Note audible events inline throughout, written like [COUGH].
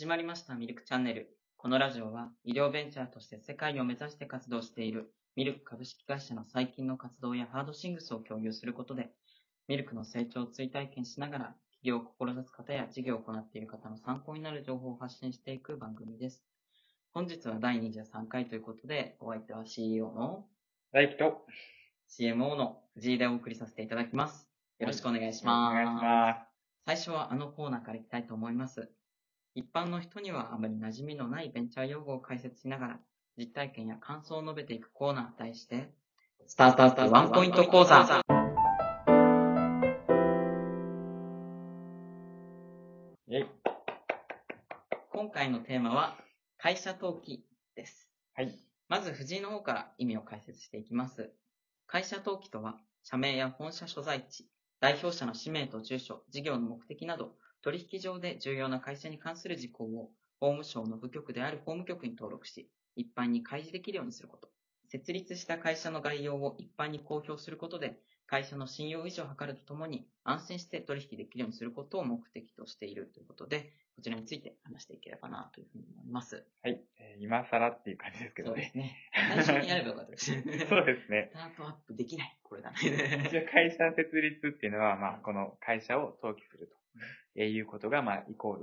始まりましたミルクチャンネル。このラジオは医療ベンチャーとして世界を目指して活動しているミルク株式会社の最近の活動やハードシングスを共有することで、ミルクの成長を追体験しながら、起業を志す方や事業を行っている方の参考になる情報を発信していく番組です。本日は第23回ということで、お相手は CEO の大輝と、CMO の藤井でお送りさせていただきます。よろしくお願いします。お願いしま最初はあのコーナーからいきたいと思います。一般の人にはあまり馴染みのないベンチャー用語を解説しながら、実体験や感想を述べていくコーナーに対して、スタートアップワンポイント講座。今回のテーマは、会社登記です。はい。まず藤井の方から意味を解説していきます。会社登記とは、社名や本社所在地、代表者の氏名と住所、事業の目的など、取引上で重要な会社に関する事項を、法務省の部局である法務局に登録し、一般に開示できるようにすること。設立した会社の概要を一般に公表することで、会社の信用維持を図るとともに、安心して取引できるようにすることを目的としているということで、こちらについて話していければなというふうに思います。はい。えー今更っていう感じですけどね。そうですね。最初にやればよかったです。[LAUGHS] そうですねス。タートアップできない。これだ一ね。応会社設立っていうのは、まあ、この会社を登記するということが、まあ、イコ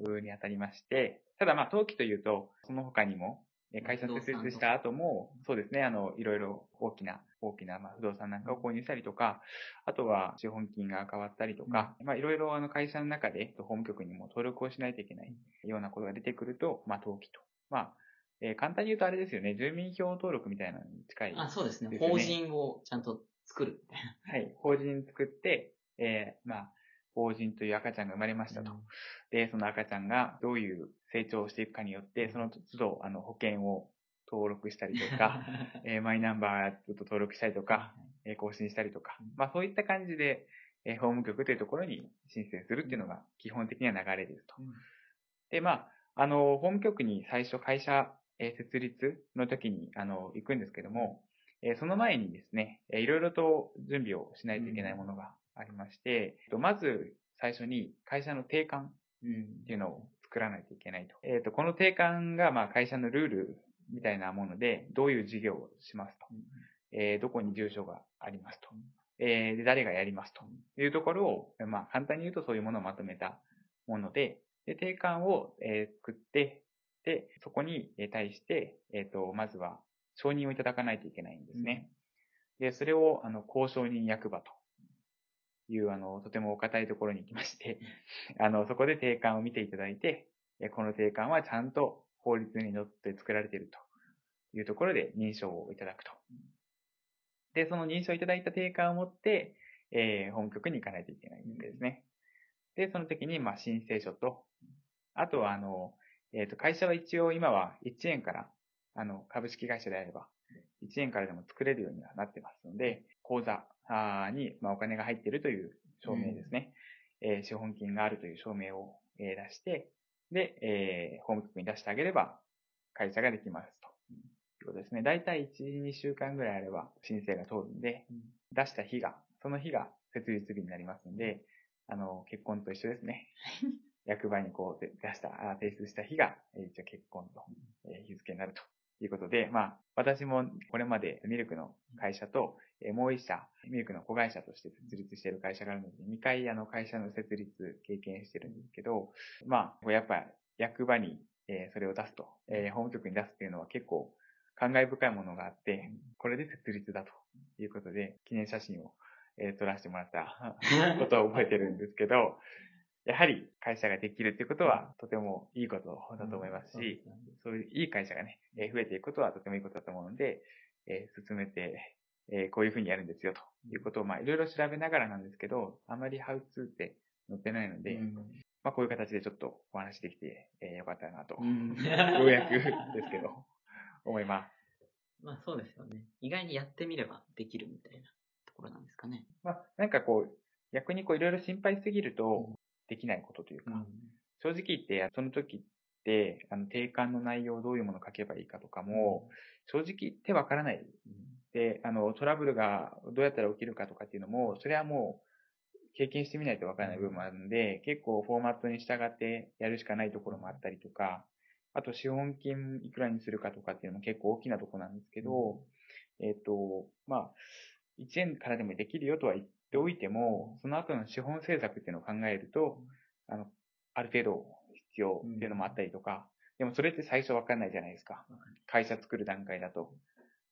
ールにあたりまして、ただまあ、登記というと、その他にも、えー会社設立した後も、そうですね、あの、いろいろ大きな、大きな、まあ、不動産なんかを購入したりとか、あとは資本金が変わったりとか、まあ、いろいろあの会社の中で、法務局にも登録をしないといけないようなことが出てくると、まあ、登記と。まあ、えー簡単に言うとあれですよね、住民票登録みたいなのに近い。あ、そうですね。法人をちゃんと作る。はい。法人作って、えーまあ、法人という赤ちゃんが生まれましたと。で、その赤ちゃんがどういう成長をしていくかによって、その都度、あの、保険を登録したりとか、[LAUGHS] えーマイナンバーちょっと登録したりとか、えー更新したりとかうん、まあそういった感じで、えー法務局というところに申請するっていうのが基本的な流れですと。うん。で、まあ、あの、法務局に最初会社、えー設立の時に、あの、行くんですけども、えーその前にですね、えーいろいろと準備をしないといけないものがありまして、えっとまず最初に会社の定款っていうのを作らないといけないと。えっ、と、この定款が、まあ、会社のルールみたいなもので、どういう事業をしますと。えーどこに住所がありますと。えーで、誰がやりますというところを、まあ、簡単に言うとそういうものをまとめたもので、で、定款を、えー作って、で、そこにえー対して、えっ、と、まずは承認をいただかないといけないんですね。で、それを、あの、交渉人役場という、あの、とてもお堅いところに行きまして、[LAUGHS] あの、そこで定款を見ていただいて、えこの定款はちゃんと法律にのって作られているというところで認証をいただくと。で、その認証いただいた定款を持って、えー本局に行かないといけないんですね。で、その時に、まあ、申請書と、あとは、あの、えっ、と、会社は一応今は1円から、あの、株式会社であれば、1円からでも作れるようにはなってますので、口座に、まあ、お金が入っているという証明ですね。えー資本金があるという証明を、えー出して、で、えー法務局に出してあげれば、会社ができますと。いうことですね。だいたい1、2週間ぐらいあれば申請が通るんで、出した日が、その日が設立日になりますので、あの、結婚と一緒ですね。役場にこうで出した、あ提出した日が、えー一応結婚と、えー日付になるとということで、まあ、私もこれまでミルクの会社と、えもう一社、ミルクの子会社として設立している会社があるので、2回あの会社の設立経験してるんですけど、まあ、やっぱ役場に、えそれを出すと、え法務局に出すっていうのは結構感慨深いものがあって、これで設立だということで、記念写真を、え撮らせてもらったことを覚えてるんですけど、やはり会社ができるっていうことはとてもいいことだと思いますし、そういういい会社がね、えー増えていくことはとてもいいことだと思うので、えー進めて、えーこういうふうにやるんですよということを、まあいろいろ調べながらなんですけど、あまりハウツーって載ってないので、まあこういう形でちょっとお話できて、えーよかったなと、うんようやくですけど、[LAUGHS] 思います。まあそうですよね。意外にやってみればできるみたいなところなんですかね。まあなんかこう、逆にこういろいろ心配すぎるとできないことというか、正直言って、その時って、あの、定款の内容をどういうものを書けばいいかとかも、正直言ってわからない。で、あの、トラブルがどうやったら起きるかとかっていうのも、それはもう、経験してみないとわからない部分もあるので、結構フォーマットに従ってやるしかないところもあったりとか、あと資本金いくらにするかとかっていうのも結構大きなところなんですけど、えっ、と、まあ、1円からでもできるよとは言っておいても、その後の資本政策っていうのを考えると、あの、ある程度必要っていうのもあったりとか、でもそれって最初わかんないじゃないですか。会社作る段階だと。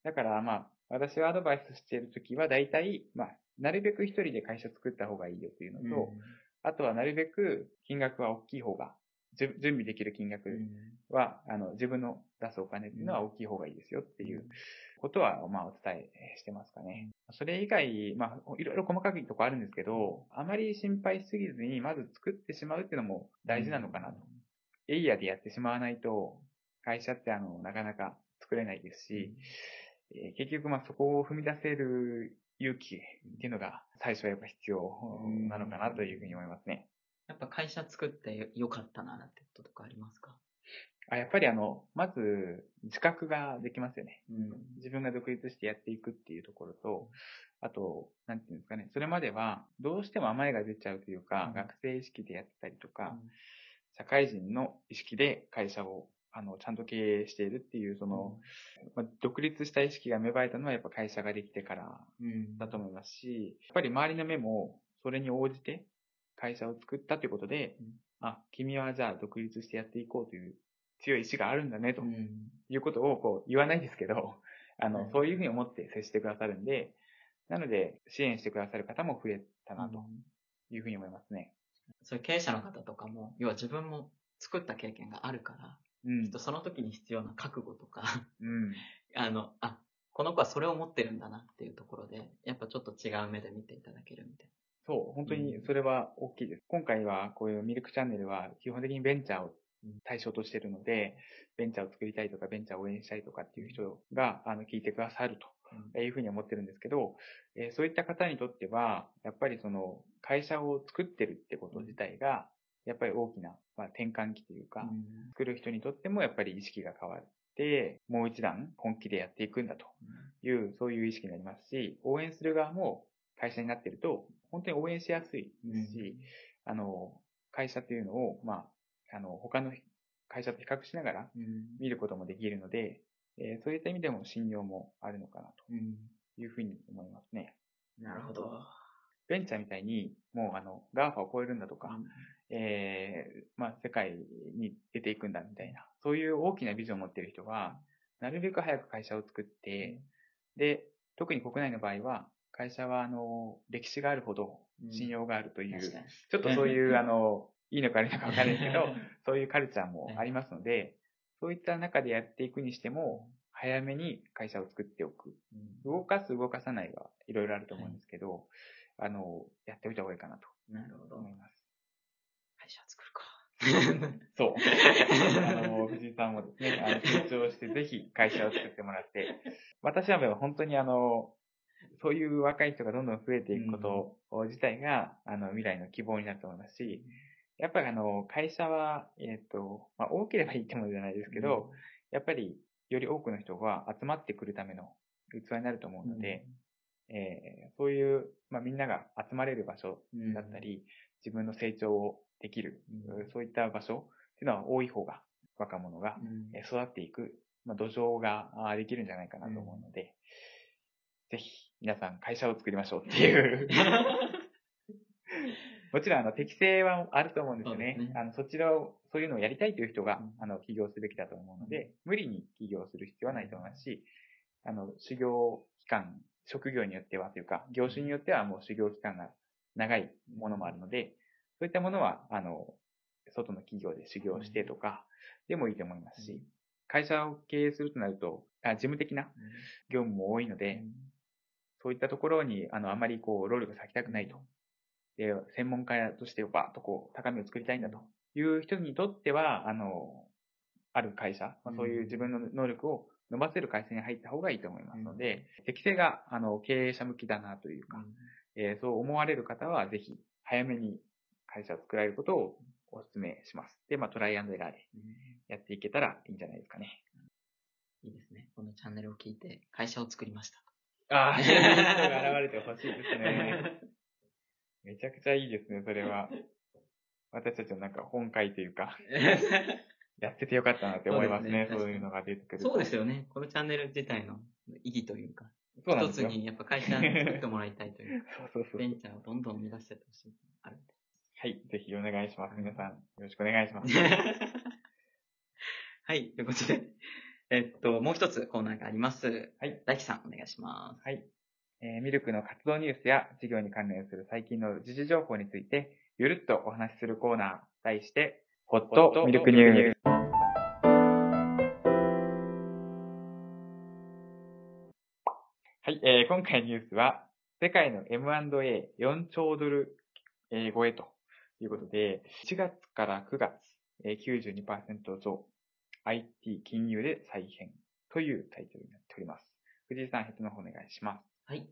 だからまあ、私はアドバイスしているときは大体、まあ、なるべく一人で会社作った方がいいよというのと、あとはなるべく金額は大きい方が、準備できる金額は、あの、自分の出すお金っていうのは大きい方がいいですよっていうことは、まあ、お伝えしてますかね。それ以外、まあ、いろいろ細かいとこあるんですけど、あまり心配しすぎずに、まず作ってしまうっていうのも大事なのかなと。エイヤーでやってしまわないと、会社ってあの、なかなか作れないですし、えー、結局まあそこを踏み出せる勇気っていうのが最初はやっぱ必要なのかなというふうに思いますね。やっぱ会社作ってよかったなってこととかありますか？あやっぱりあの、まず自覚ができますよね、うん。自分が独立してやっていくっていうところと、あと、なんていうんですかね、それまではどうしても甘えが出ちゃうというか、うん、学生意識でやってたりとか、うん、社会人の意識で会社をあの、ちゃんと経営しているっていう、その、まあ、独立した意識が芽生えたのはやっぱ会社ができてからだと思いますし、やっぱり周りの目もそれに応じて会社を作ったということで、うん、あ、君はじゃあ独立してやっていこうという強い意志があるんだね、ということをこう言わないですけど、[LAUGHS] あの、そういうふうに思って接してくださるんで、なので支援してくださる方も増えたなというふうに思いますね。そういう経営者の方とかも、要は自分も作った経験があるから、うん、その時に必要な覚悟とかうん、[LAUGHS] あの、あ、この子はそれを持ってるんだなっていうところで、やっぱちょっと違う目で見ていただけるみたいな。そう、本当にそれは大きいです。うん、今回はこういうミルクチャンネルは基本的にベンチャーを対象としてるので、ベンチャーを作りたいとか、ベンチャーを応援したいとかっていう人が、あの、聞いてくださるというふうに思ってるんですけど、えー、そういった方にとっては、やっぱりその、会社を作ってるってこと自体が、やっぱり大きな、まあ、転換期というか、作る人にとってもやっぱり意識が変わって、もう一段本気でやっていくんだという、そういう意識になりますし、応援する側も会社になってると、本当に応援しやすいですし、あの、会社っていうのを、まあ、あの、他の会社と比較しながら見ることもできるので、えー、そういった意味でも信用もあるのかなというふうに思いますね。なるほど。ベンチャーみたいに、もうあの、 GAFA を超えるんだとか、うん、えー、まあ、世界に出ていくんだみたいな、そういう大きなビジョンを持っている人は、なるべく早く会社を作って、で、特に国内の場合は、会社は、あの、歴史があるほど信用があるという、うん、ちょっとそういう、あの、いいのか悪いのかわからないけど、[LAUGHS] そういうカルチャーもありますので、そういった中でやっていくにしても、早めに会社を作っておく。動かす、動かさないはいろいろあると思うんですけど、あの、やっておいた方がいいかなと。なるほど。思います。会社作るか。[LAUGHS] [LAUGHS] そう。あの、藤井さんもですね、あの、成長してぜひ会社を作ってもらって、私は本当にあの、そういう若い人がどんどん増えていくこと自体が、あの、未来の希望になると思いますし、やっぱりあの、会社は、えっ、ー、と、まあ、多ければいいってものじゃないですけど、やっぱり、より多くの人が集まってくるための器になると思うので、えー、そういう、まあ、みんなが集まれる場所だったり、うん、自分の成長をできる、うん、そういった場所っていうのは多い方が若者が育っていく、まあ、土壌ができるんじゃないかなと思うので、うん、ぜひ皆さん会社を作りましょうっていう [LAUGHS] もちろん、あの、適性はあると思うんですよね。そね。あの、そちらを、そういうのをやりたいという人が、あの、起業すべきだと思うので、無理に起業する必要はないと思いますし、あの、修行期間職業によってはというか、業種によってはもう修行期間が長いものもあるので、そういったものは、あの、外の企業で修行してとか、でもいいと思いますし、会社を経営するとなると、あ事務的な業務も多いので、そういったところに、あの、あまりこう、労力を割きたくないと。で、専門家としてバーッとこう、高みを作りたいんだという人にとっては、あの、ある会社、まあ、そういう自分の能力を伸ばせる会社に入った方がいいと思いますので、うん、適性が、あの、経営者向きだなというか、うん、えー、そう思われる方は、ぜひ、早めに会社を作られることをお勧めします。で、まあ、トライアンドエラーでやっていけたらいいんじゃないですかね。いいですね。このチャンネルを聞いて、会社を作りました。ああ、人が現れてほしいですね。[LAUGHS] めちゃくちゃいいですね、それは。[LAUGHS] 私たちのなんか本会というか、[LAUGHS] やっててよかったなって思いますね。そうねいうのが出てくると。そうですよね。このチャンネル自体の意義というか、一つそうなんですよ。にやっぱ会社作ってもらいたいというか、そうそうそうベ。ンチャーをどんどん生み出してほしい。あるんで。はい。ぜひお願いします。皆さん、よろしくお願いします。[LAUGHS] はい、ということで、えっと、もう一つコーナーがあります。はい。大輝さん、お願いします。はい。えーミルクの活動ニュースや事業に関連する最近の時事情報について、ゆるっとお話しするコーナー、題して、ホットミルクニュース。はい、えー今回のニュースは、世界の M&A4 兆ドル、えー超えということで、7月から9月、えー92%増、IT 金融で再編というタイトルになっております。藤井さん、ヘッドの方お願いします。はい。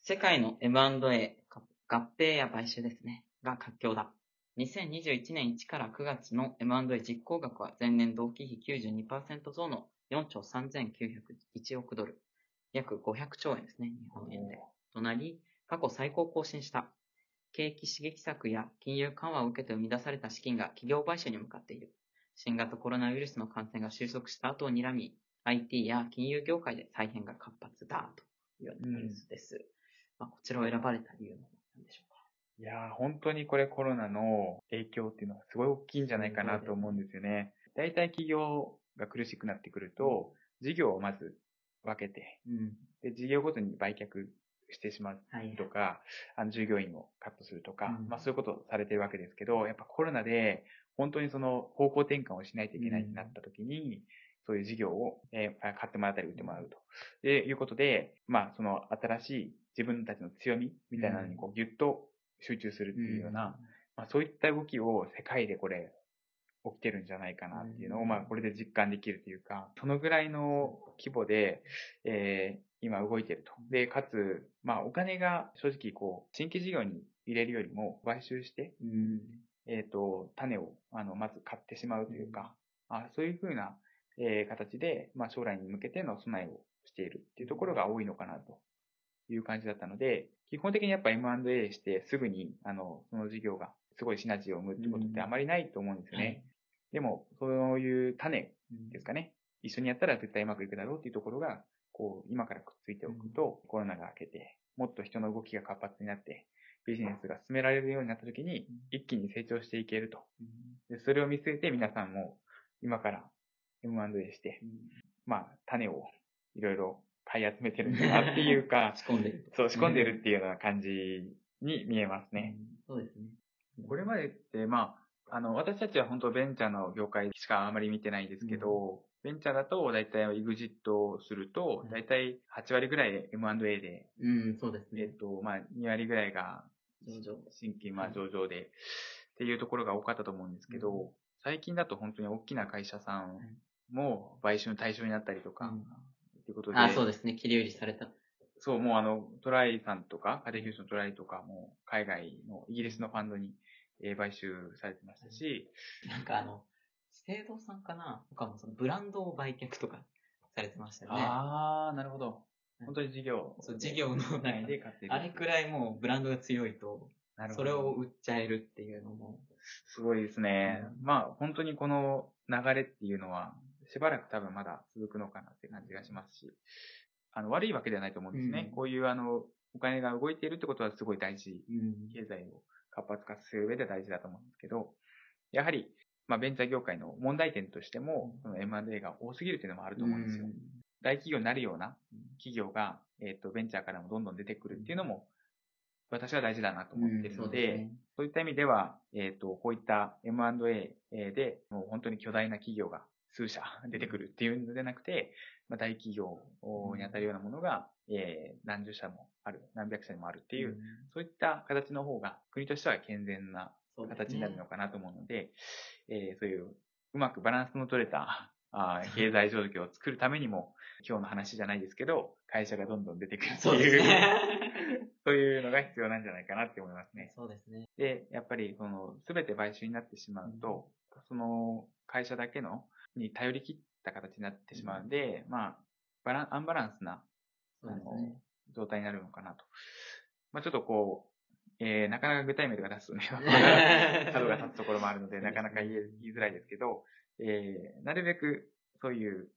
世界の M&A、か合併や買収ですね、が活況だ。2021年1から9月の M&A 実行額は前年同期比92%増の4兆3901億ドル。約500兆円ですね、日本円で。となり、過去最高を更新した。景気刺激策や金融緩和を受けて生み出された資金が企業買収に向かっている。新型コロナウイルスの感染が収束した後を睨み、IT や金融業界で再編が活発だというようなニュースです。まあ、こちらを選ばれた理由は何でしょうか？いやー、本当にこれコロナの影響っていうのはすごい大きいんじゃないかなと思うんですよね。大体企業が苦しくなってくると、事業をまず分けて、うん。で、事業ごとに売却してしまうはい。とか、あの従業員をカットするとか、うんまあそういうことをされてるわけですけど、やっぱコロナで本当にその方向転換をしないといけないってなった時に、そういう事業を、えー買ってもらったり売ってもらうと。で、いうことで、まあその新しい自分たちの強みみたいなのにこうギュッと集中するっていうような、まあそういった動きを世界でこれ起きてるんじゃないかなっていうのを、うんまあこれで実感できるというか、そのぐらいの規模で、えー今動いてると。で、かつ、まあお金が正直こう、新規事業に入れるよりも買収して、うん。えっ、と、種を、あの、まず買ってしまうというか、あそういうふうな、えー形で、まあ将来に向けての備えをしているっていうところが多いのかなという感じだったので、基本的にやっぱ M&A してすぐに、あの、その事業がすごいシナジーを生むってことってあまりないと思うんですよね。はいでも、そういう種うんですかね。一緒にやったら絶対うまくいくだろうっていうところが、こう、今からくっついておくと、コロナが明けて、もっと人の動きが活発になって、ビジネスが進められるようになった時に、一気に成長していけると。で、それを見据えて皆さんも、今から M&A して、まあ、種をいろいろ買い集めてるんだなっていうか、[LAUGHS] 仕込んでると。そう、仕込んでるっていうような感じに見えますね。うん。そうですね。これまでって、まあ、あの、私たちは本当ベンチャーの業界しかあまり見てないですけど、ベンチャーだと大体 EXIT をするとうん、大体8割ぐらい M&A で、うん、そうですねえっ。と、まあ、2割ぐらいが上場。新規、まあ、上場で、っていうところが多かったと思うんですけど、最近だと本当に大きな会社さんも買収の対象になったりとか、うんっていうことで、あ、そうですね。切り売りされた。そう、もうあの、トライさんとか、家庭教師のトライとかも、海外の、イギリスのファンドに、えー買収されてましたし、なんかあの、資生堂さんかなとかもそのブランドを売却とかされてましたよね。あー、なるほど。本当に事業。そう事業の内で買ってる。あれくらいもうブランドが強いと、なるほどそれを売っちゃえるっていうのも、すごいですね。うまあ、本当にこの流れっていうのは、しばらく多分まだ続くのかなって感じがしますし、あの、悪いわけではないと思うんですね。うん。こういうあの、お金が動いているってことはすごい大事。うん。経済を活発化する上で大事だと思うんですけど、やはり、まあ、ベンチャー業界の問題点としても、その M&A が多すぎるというのもあると思うんですよ。大企業になるような企業が、えっ、と、ベンチャーからもどんどん出てくるっていうのも、私は大事だなと思っているので、うん。そうね。そういった意味では、えっ、と、こういった M&A で、もう本当に巨大な企業が数社出てくるっていうのではなくて、まあ、大企業に当たるようなものが、えー何十社もある、何百社にもあるっていう、そういった形の方が国としては健全な形になるのかなと思うので、えーそういううまくバランスの取れたあー経済状況を作るためにも、今日の話じゃないですけど、会社がどんどん出てくるっていう、ね。[LAUGHS] そういうのが必要なんじゃないかなって思いますね。そうですね。で、やっぱり、その、すべて買収になってしまうと、その、会社だけの、に頼り切った形になってしまうんで、まあ、バラン、アンバランスな、そうですね。状態になるのかなと。まあちょっとこう、えー、なかなか具体名とか出すとね、[LAUGHS] 角が立つところもあるので、なかなか言い言いづらいですけど、えー、なるべくそういう、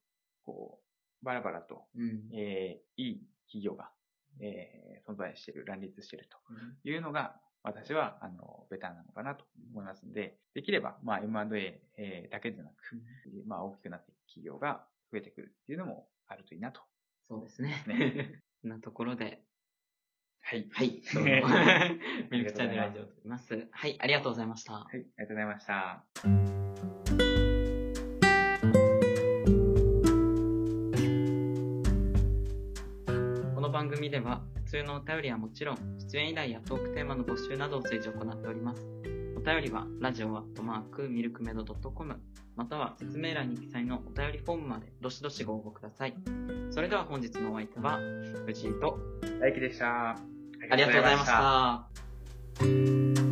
こう、バラバラと、うん。えー、いい企業が、えー、存在している、乱立しているというのが、私は、あの、ベターなのかなと思いますので、できれば、まあ、M&A、えーだけでなく、まあ、大きくなっていく企業が増えてくるっていうのもあるといいなと。そうですね。ね [LAUGHS] なところで、はい。はい、どうもミルクチャンネルラジオを撮ります。はい、ありがとうございました。はい、ありがとうございました。この番組では普通のお便りはもちろん出演依頼やトークテーマの募集などを随時行っております。お便りはラジオアットマークミルクメドドットコムまたは説明欄に記載のお便りフォームまでどしどしご応募ください。それでは本日のお相手は藤井と大輝でした。ありがとうございました